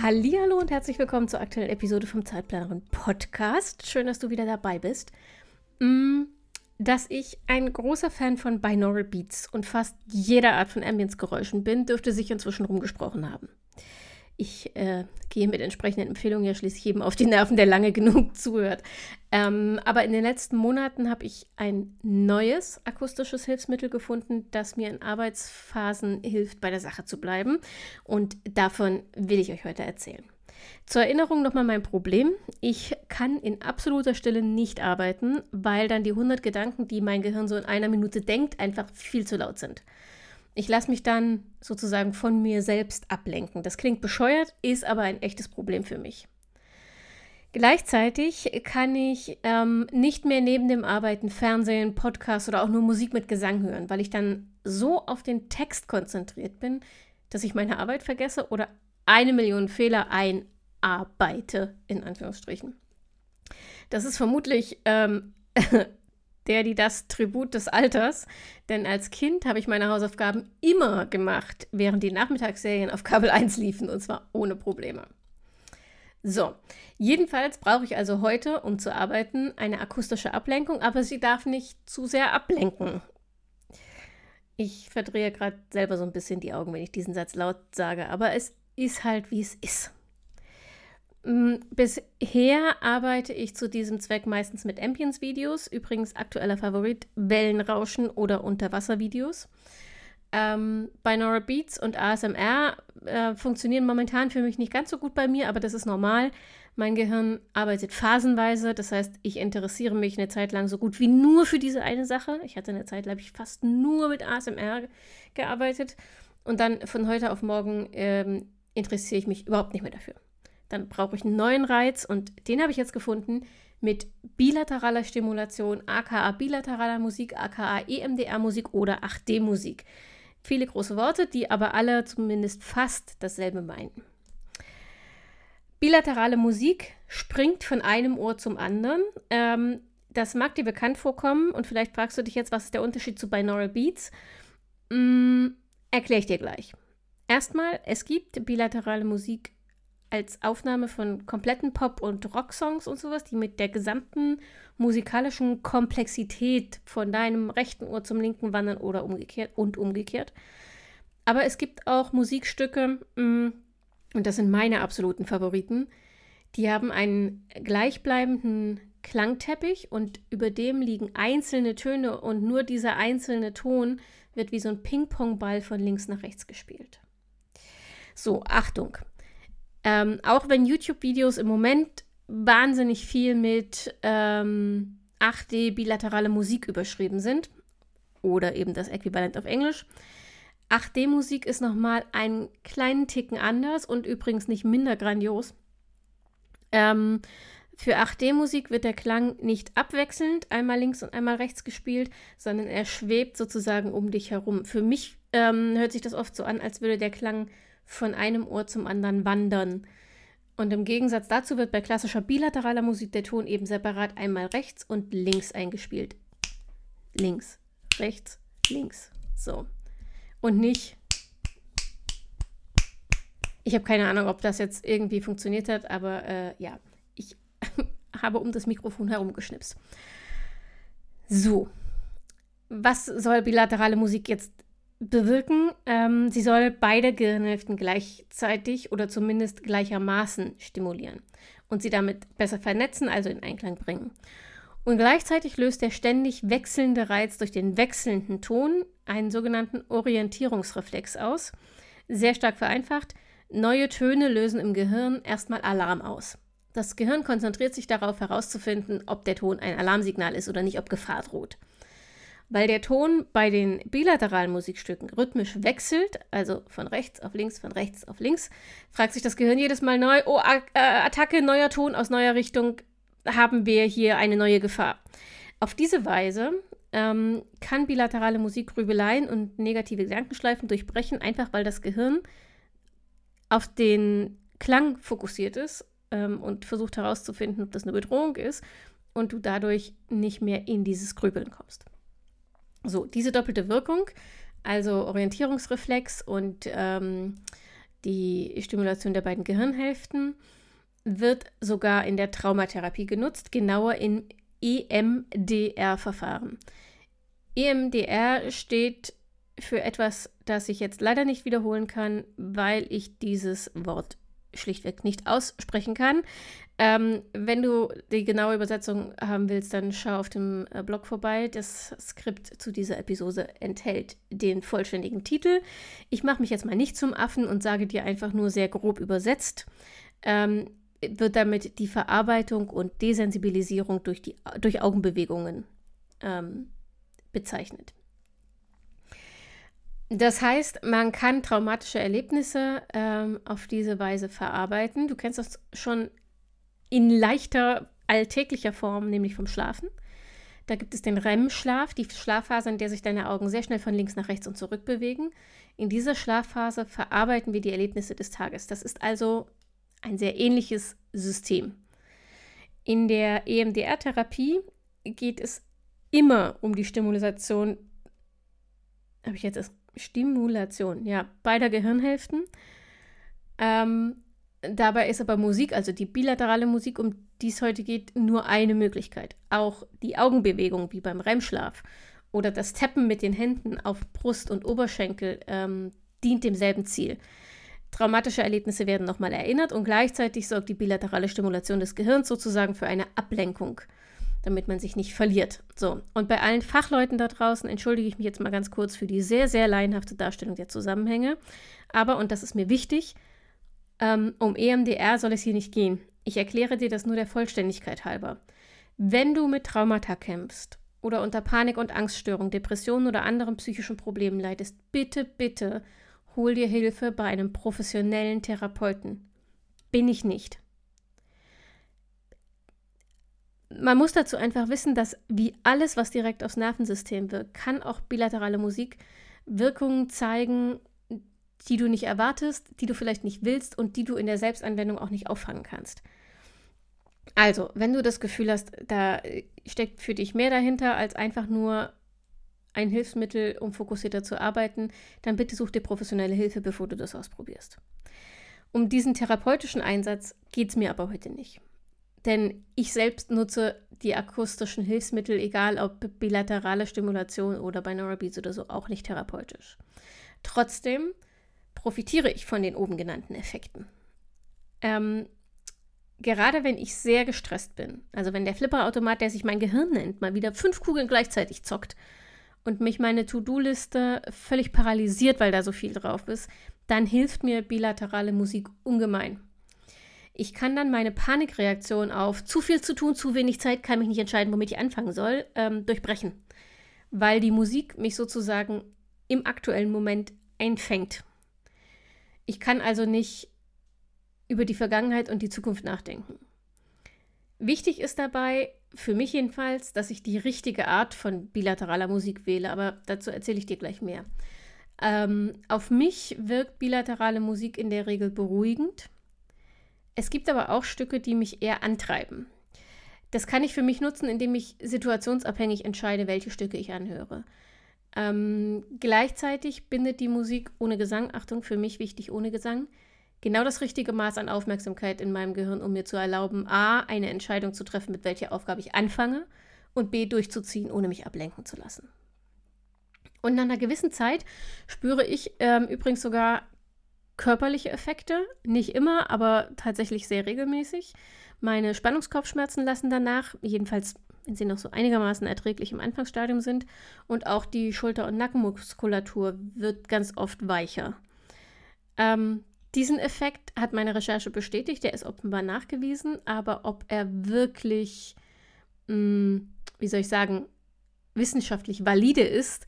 Hallo und herzlich willkommen zur aktuellen Episode vom Zeitplanerin Podcast. Schön, dass du wieder dabei bist. Mm, dass ich ein großer Fan von Binaural Beats und fast jeder Art von Ambience-Geräuschen bin, dürfte sich inzwischen rumgesprochen haben. Ich äh, gehe mit entsprechenden Empfehlungen ja schließlich jedem auf die Nerven, der lange genug zuhört. Ähm, aber in den letzten Monaten habe ich ein neues akustisches Hilfsmittel gefunden, das mir in Arbeitsphasen hilft, bei der Sache zu bleiben. Und davon will ich euch heute erzählen. Zur Erinnerung nochmal mein Problem. Ich kann in absoluter Stille nicht arbeiten, weil dann die 100 Gedanken, die mein Gehirn so in einer Minute denkt, einfach viel zu laut sind. Ich lasse mich dann sozusagen von mir selbst ablenken. Das klingt bescheuert, ist aber ein echtes Problem für mich. Gleichzeitig kann ich ähm, nicht mehr neben dem Arbeiten Fernsehen, Podcast oder auch nur Musik mit Gesang hören, weil ich dann so auf den Text konzentriert bin, dass ich meine Arbeit vergesse oder eine Million Fehler einarbeite, in Anführungsstrichen. Das ist vermutlich ähm, der, die das Tribut des Alters. Denn als Kind habe ich meine Hausaufgaben immer gemacht, während die Nachmittagsserien auf Kabel 1 liefen und zwar ohne Probleme. So, jedenfalls brauche ich also heute, um zu arbeiten, eine akustische Ablenkung, aber sie darf nicht zu sehr ablenken. Ich verdrehe gerade selber so ein bisschen die Augen, wenn ich diesen Satz laut sage, aber es ist halt, wie es ist. Mm, bisher arbeite ich zu diesem Zweck meistens mit Ambience-Videos. Übrigens aktueller Favorit Wellenrauschen oder Unterwasservideos. Ähm, Binaural Beats und ASMR äh, funktionieren momentan für mich nicht ganz so gut bei mir, aber das ist normal. Mein Gehirn arbeitet phasenweise, das heißt, ich interessiere mich eine Zeit lang so gut wie nur für diese eine Sache. Ich hatte eine Zeit, ich, fast nur mit ASMR gearbeitet und dann von heute auf morgen ähm, interessiere ich mich überhaupt nicht mehr dafür. Dann brauche ich einen neuen Reiz und den habe ich jetzt gefunden mit bilateraler Stimulation, aka bilateraler Musik, aka EMDR-Musik oder 8D-Musik. Viele große Worte, die aber alle zumindest fast dasselbe meinen. Bilaterale Musik springt von einem Ohr zum anderen. Ähm, das mag dir bekannt vorkommen und vielleicht fragst du dich jetzt, was ist der Unterschied zu Binaural Beats? Mm, Erkläre ich dir gleich. Erstmal, es gibt bilaterale Musik als Aufnahme von kompletten Pop- und Rocksongs und sowas, die mit der gesamten musikalischen Komplexität von deinem rechten Ohr zum linken wandern oder umgekehrt und umgekehrt. Aber es gibt auch Musikstücke, mm, und das sind meine absoluten Favoriten, die haben einen gleichbleibenden Klangteppich und über dem liegen einzelne Töne und nur dieser einzelne Ton wird wie so ein Ping-Pong-Ball von links nach rechts gespielt. So, Achtung. Ähm, auch wenn YouTube-Videos im Moment wahnsinnig viel mit ähm, 8D bilaterale Musik überschrieben sind oder eben das Äquivalent auf Englisch. 8D-Musik ist nochmal einen kleinen Ticken anders und übrigens nicht minder grandios. Ähm, für 8D-Musik wird der Klang nicht abwechselnd einmal links und einmal rechts gespielt, sondern er schwebt sozusagen um dich herum. Für mich ähm, hört sich das oft so an, als würde der Klang von einem Ohr zum anderen wandern. Und im Gegensatz dazu wird bei klassischer bilateraler Musik der Ton eben separat einmal rechts und links eingespielt. Links, rechts, links. So. Und nicht. Ich habe keine Ahnung, ob das jetzt irgendwie funktioniert hat, aber äh, ja, ich habe um das Mikrofon herumgeschnipst. So. Was soll bilaterale Musik jetzt bewirken, ähm, sie soll beide Gehirnhälften gleichzeitig oder zumindest gleichermaßen stimulieren und sie damit besser vernetzen, also in Einklang bringen. Und gleichzeitig löst der ständig wechselnde Reiz durch den wechselnden Ton einen sogenannten Orientierungsreflex aus. Sehr stark vereinfacht, neue Töne lösen im Gehirn erstmal Alarm aus. Das Gehirn konzentriert sich darauf herauszufinden, ob der Ton ein Alarmsignal ist oder nicht, ob Gefahr droht. Weil der Ton bei den bilateralen Musikstücken rhythmisch wechselt, also von rechts auf links, von rechts auf links, fragt sich das Gehirn jedes Mal neu, oh, äh, Attacke, neuer Ton aus neuer Richtung, haben wir hier eine neue Gefahr. Auf diese Weise ähm, kann bilaterale Musik Grübeleien und negative Gedankenschleifen durchbrechen, einfach weil das Gehirn auf den Klang fokussiert ist ähm, und versucht herauszufinden, ob das eine Bedrohung ist und du dadurch nicht mehr in dieses Grübeln kommst. So, diese doppelte Wirkung, also Orientierungsreflex und ähm, die Stimulation der beiden Gehirnhälften, wird sogar in der Traumatherapie genutzt, genauer in EMDR-Verfahren. EMDR steht für etwas, das ich jetzt leider nicht wiederholen kann, weil ich dieses Wort schlichtweg nicht aussprechen kann. Ähm, wenn du die genaue Übersetzung haben willst, dann schau auf dem äh, Blog vorbei. Das Skript zu dieser Episode enthält den vollständigen Titel. Ich mache mich jetzt mal nicht zum Affen und sage dir einfach nur sehr grob übersetzt. Ähm, wird damit die Verarbeitung und Desensibilisierung durch, die, durch Augenbewegungen ähm, bezeichnet. Das heißt, man kann traumatische Erlebnisse ähm, auf diese Weise verarbeiten. Du kennst das schon in leichter alltäglicher Form, nämlich vom Schlafen. Da gibt es den REM-Schlaf, die Schlafphase, in der sich deine Augen sehr schnell von links nach rechts und zurück bewegen. In dieser Schlafphase verarbeiten wir die Erlebnisse des Tages. Das ist also ein sehr ähnliches System. In der EMDR-Therapie geht es immer um die Stimulation, habe ich jetzt das Stimulation, ja, beider Gehirnhälften. Ähm, dabei ist aber Musik, also die bilaterale Musik, um die es heute geht, nur eine Möglichkeit. Auch die Augenbewegung, wie beim REM-Schlaf, oder das Tappen mit den Händen auf Brust und Oberschenkel ähm, dient demselben Ziel. Traumatische Erlebnisse werden nochmal erinnert und gleichzeitig sorgt die bilaterale Stimulation des Gehirns sozusagen für eine Ablenkung damit man sich nicht verliert. So, und bei allen Fachleuten da draußen entschuldige ich mich jetzt mal ganz kurz für die sehr, sehr laienhafte Darstellung der Zusammenhänge. Aber, und das ist mir wichtig, ähm, um EMDR soll es hier nicht gehen. Ich erkläre dir das nur der Vollständigkeit halber. Wenn du mit Traumata kämpfst oder unter Panik- und Angststörung, Depressionen oder anderen psychischen Problemen leidest, bitte, bitte hol dir Hilfe bei einem professionellen Therapeuten. Bin ich nicht man muss dazu einfach wissen, dass wie alles, was direkt aufs Nervensystem wirkt, kann auch bilaterale Musik Wirkungen zeigen, die du nicht erwartest, die du vielleicht nicht willst und die du in der Selbstanwendung auch nicht auffangen kannst. Also, wenn du das Gefühl hast, da steckt für dich mehr dahinter als einfach nur ein Hilfsmittel, um fokussierter zu arbeiten, dann bitte such dir professionelle Hilfe, bevor du das ausprobierst. Um diesen therapeutischen Einsatz geht es mir aber heute nicht. Denn ich selbst nutze die akustischen Hilfsmittel, egal ob bilaterale Stimulation oder Binaural oder so, auch nicht therapeutisch. Trotzdem profitiere ich von den oben genannten Effekten. Ähm, gerade wenn ich sehr gestresst bin, also wenn der Flipperautomat, der sich mein Gehirn nennt, mal wieder fünf Kugeln gleichzeitig zockt und mich meine To-Do-Liste völlig paralysiert, weil da so viel drauf ist, dann hilft mir bilaterale Musik ungemein. Ich kann dann meine Panikreaktion auf zu viel zu tun, zu wenig Zeit, kann mich nicht entscheiden, womit ich anfangen soll, ähm, durchbrechen. Weil die Musik mich sozusagen im aktuellen Moment einfängt. Ich kann also nicht über die Vergangenheit und die Zukunft nachdenken. Wichtig ist dabei, für mich jedenfalls, dass ich die richtige Art von bilateraler Musik wähle, aber dazu erzähle ich dir gleich mehr. Ähm, auf mich wirkt bilaterale Musik in der Regel beruhigend. Es gibt aber auch Stücke, die mich eher antreiben. Das kann ich für mich nutzen, indem ich situationsabhängig entscheide, welche Stücke ich anhöre. Ähm, gleichzeitig bindet die Musik ohne Gesang, Achtung, für mich wichtig ohne Gesang, genau das richtige Maß an Aufmerksamkeit in meinem Gehirn, um mir zu erlauben, a, eine Entscheidung zu treffen, mit welcher Aufgabe ich anfange und b, durchzuziehen, ohne mich ablenken zu lassen. Und nach einer gewissen Zeit spüre ich ähm, übrigens sogar körperliche Effekte, nicht immer, aber tatsächlich sehr regelmäßig. Meine Spannungskopfschmerzen lassen danach, jedenfalls wenn sie noch so einigermaßen erträglich im Anfangsstadium sind. Und auch die Schulter- und Nackenmuskulatur wird ganz oft weicher. Ähm, diesen Effekt hat meine Recherche bestätigt, der ist offenbar nachgewiesen, aber ob er wirklich, mh, hm, wie soll ich sagen, wissenschaftlich valide ist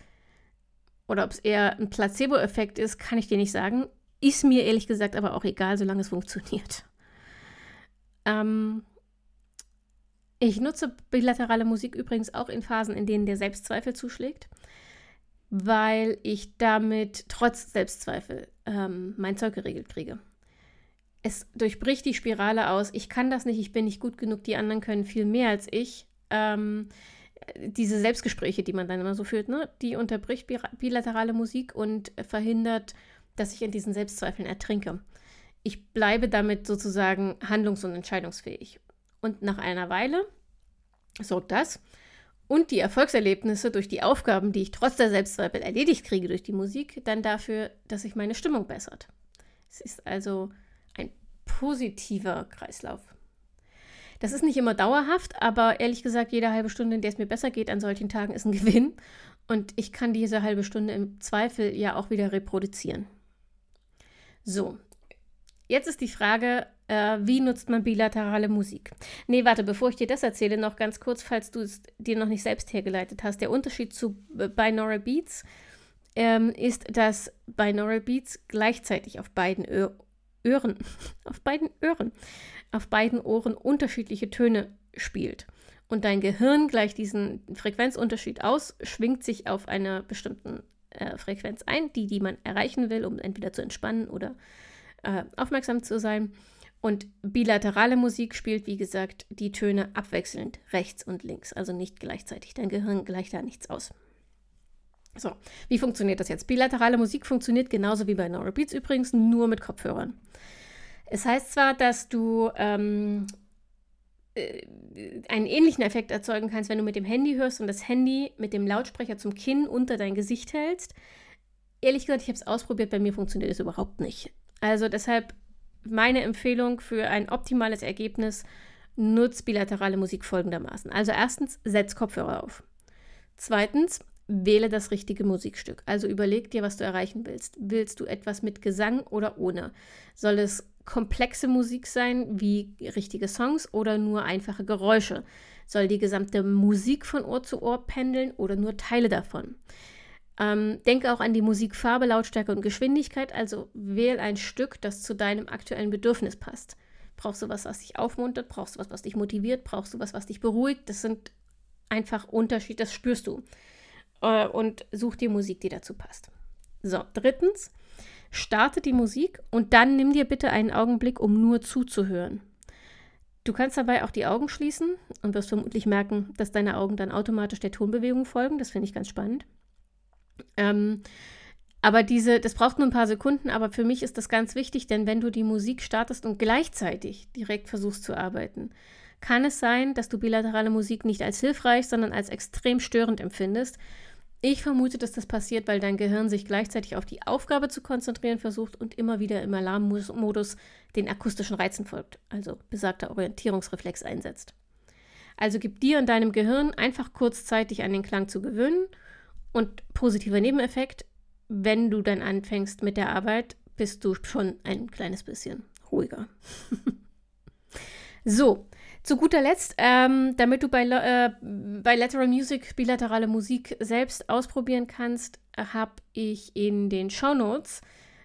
oder ob es eher ein Placebo-Effekt ist, kann ich dir nicht sagen. Ist mir ehrlich gesagt aber auch egal, solange es funktioniert. Ähm, Ich nutze bilaterale Musik übrigens auch in Phasen, in denen der Selbstzweifel zuschlägt, weil ich damit trotz Selbstzweifel ähm, mein Zeug geregelt kriege. Es durchbricht die Spirale aus. Ich kann das nicht, ich bin nicht gut genug, die anderen können viel mehr als ich. Ähm, diese Selbstgespräche, die man dann immer so führt, ne, die unterbricht bilaterale Musik und verhindert, dass ich in diesen Selbstzweifeln ertrinke. Ich bleibe damit sozusagen handlungs- und entscheidungsfähig. Und nach einer Weile sorgt das und die Erfolgserlebnisse durch die Aufgaben, die ich trotz der Selbstzweifel erledigt kriege durch die Musik, dann dafür, dass sich meine Stimmung bessert. Es ist also ein positiver Kreislauf. Das ist nicht immer dauerhaft, aber ehrlich gesagt, jede halbe Stunde, in der es mir besser geht an solchen Tagen, ist ein Gewinn. Und ich kann diese halbe Stunde im Zweifel ja auch wieder reproduzieren. So, jetzt ist die Frage, äh, wie nutzt man bilaterale Musik? Nee, warte, bevor ich dir das erzähle, noch ganz kurz, falls du es dir noch nicht selbst hergeleitet hast. Der Unterschied zu Binaural Beats ähm, ist, dass Binaural Beats gleichzeitig auf beiden Ö Öhren, auf beiden Öhren auf beiden Ohren unterschiedliche Töne spielt. Und dein Gehirn gleicht diesen Frequenzunterschied aus, schwingt sich auf einer bestimmten äh, Frequenz ein, die, die man erreichen will, um entweder zu entspannen oder äh, aufmerksam zu sein. Und bilaterale Musik spielt, wie gesagt, die Töne abwechselnd rechts und links, also nicht gleichzeitig. Dein Gehirn gleicht da nichts aus. So, wie funktioniert das jetzt? Bilaterale Musik funktioniert genauso wie bei Neurobeats übrigens, nur mit Kopfhörern. Es heißt zwar, dass du ähm, äh, einen ähnlichen Effekt erzeugen kannst, wenn du mit dem Handy hörst und das Handy mit dem Lautsprecher zum Kinn unter dein Gesicht hältst. Ehrlich gesagt, ich habe es ausprobiert, bei mir funktioniert es überhaupt nicht. Also deshalb meine Empfehlung für ein optimales Ergebnis, nutzt bilaterale Musik folgendermaßen. Also erstens, setz Kopfhörer auf. Zweitens, wähle das richtige Musikstück. Also überleg dir, was du erreichen willst. Willst du etwas mit Gesang oder ohne? Soll es komplexe Musik sein, wie richtige Songs oder nur einfache Geräusche? Soll die gesamte Musik von Ohr zu Ohr pendeln oder nur Teile davon? Ähm, denke auch an die Musikfarbe, Lautstärke und Geschwindigkeit, also wähl ein Stück, das zu deinem aktuellen Bedürfnis passt. Brauchst du was, was dich aufmuntert? Brauchst du was, was dich motiviert? Brauchst du was, was dich beruhigt? Das sind einfach Unterschiede, das spürst du. Äh, und such dir Musik, die dazu passt. So, drittens, Starte die Musik und dann nimm dir bitte einen Augenblick, um nur zuzuhören. Du kannst dabei auch die Augen schließen und wirst vermutlich merken, dass deine Augen dann automatisch der Tonbewegung folgen. Das finde ich ganz spannend. Ähm, aber diese, das braucht nur ein paar Sekunden, aber für mich ist das ganz wichtig, denn wenn du die Musik startest und gleichzeitig direkt versuchst zu arbeiten, kann es sein, dass du bilaterale Musik nicht als hilfreich, sondern als extrem störend empfindest ich vermute, dass das passiert, weil dein Gehirn sich gleichzeitig auf die Aufgabe zu konzentrieren versucht und immer wieder im Alarmmodus den akustischen Reizen folgt, also besagter Orientierungsreflex einsetzt. Also gib dir und deinem Gehirn einfach kurz Zeit, dich an den Klang zu gewöhnen und positiver Nebeneffekt, wenn du dann anfängst mit der Arbeit, bist du schon ein kleines bisschen ruhiger. so, zu guter Letzt, ähm, damit du bei, äh, bei Lateral Music bilaterale Musik selbst ausprobieren kannst, habe ich in den Show Notes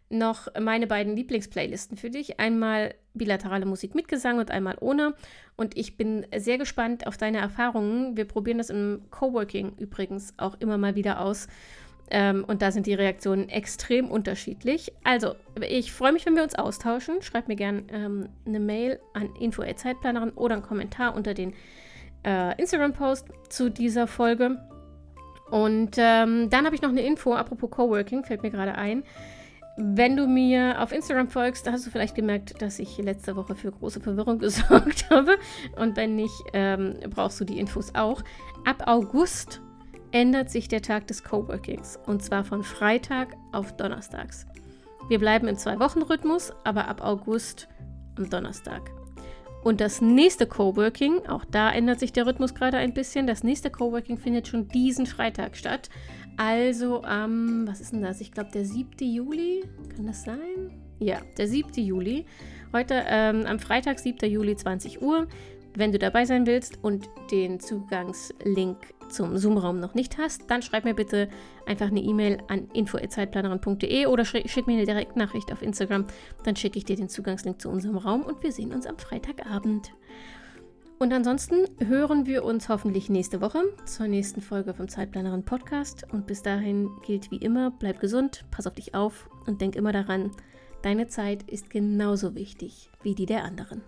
noch meine beiden Lieblingsplaylisten für dich. Einmal bilaterale Musik mit Gesang und einmal ohne. Und ich bin sehr gespannt auf deine Erfahrungen. Wir probieren das im Coworking übrigens auch immer mal wieder aus. Ähm, und da sind die Reaktionen extrem unterschiedlich. Also, ich freue mich, wenn wir uns austauschen. Schreib mir gerne ähm, eine Mail an info.zeitplanerin oder einen Kommentar unter den äh, Instagram-Post zu dieser Folge. Und ähm, dann habe ich noch eine Info, apropos Coworking, fällt mir gerade ein. Wenn du mir auf Instagram folgst, hast du vielleicht gemerkt, dass ich letzte Woche für große Verwirrung gesorgt habe. Und wenn nicht, ähm, brauchst du die Infos auch. Ab August ändert sich der Tag des Coworkings und zwar von Freitag auf Donnerstags. Wir bleiben im Zwei-Wochen-Rhythmus, aber ab August am Donnerstag. Und das nächste Coworking, auch da ändert sich der Rhythmus gerade ein bisschen. Das nächste Coworking findet schon diesen Freitag statt. Also am, ähm, was ist denn das? Ich glaube, der 7. Juli. Kann das sein? Ja, der 7. Juli. Heute ähm, am Freitag, 7. Juli, 20 Uhr. Wenn du dabei sein willst und den Zugangslink zum Zoom-Raum noch nicht hast, dann schreib mir bitte einfach eine E-Mail an info.zeitplanerin.de oder schick mir eine Direktnachricht auf Instagram. Dann schicke ich dir den Zugangslink zu unserem Raum und wir sehen uns am Freitagabend. Und ansonsten hören wir uns hoffentlich nächste Woche zur nächsten Folge vom Zeitplanerin Podcast. Und bis dahin gilt wie immer, bleib gesund, pass auf dich auf und denk immer daran, deine Zeit ist genauso wichtig wie die der anderen.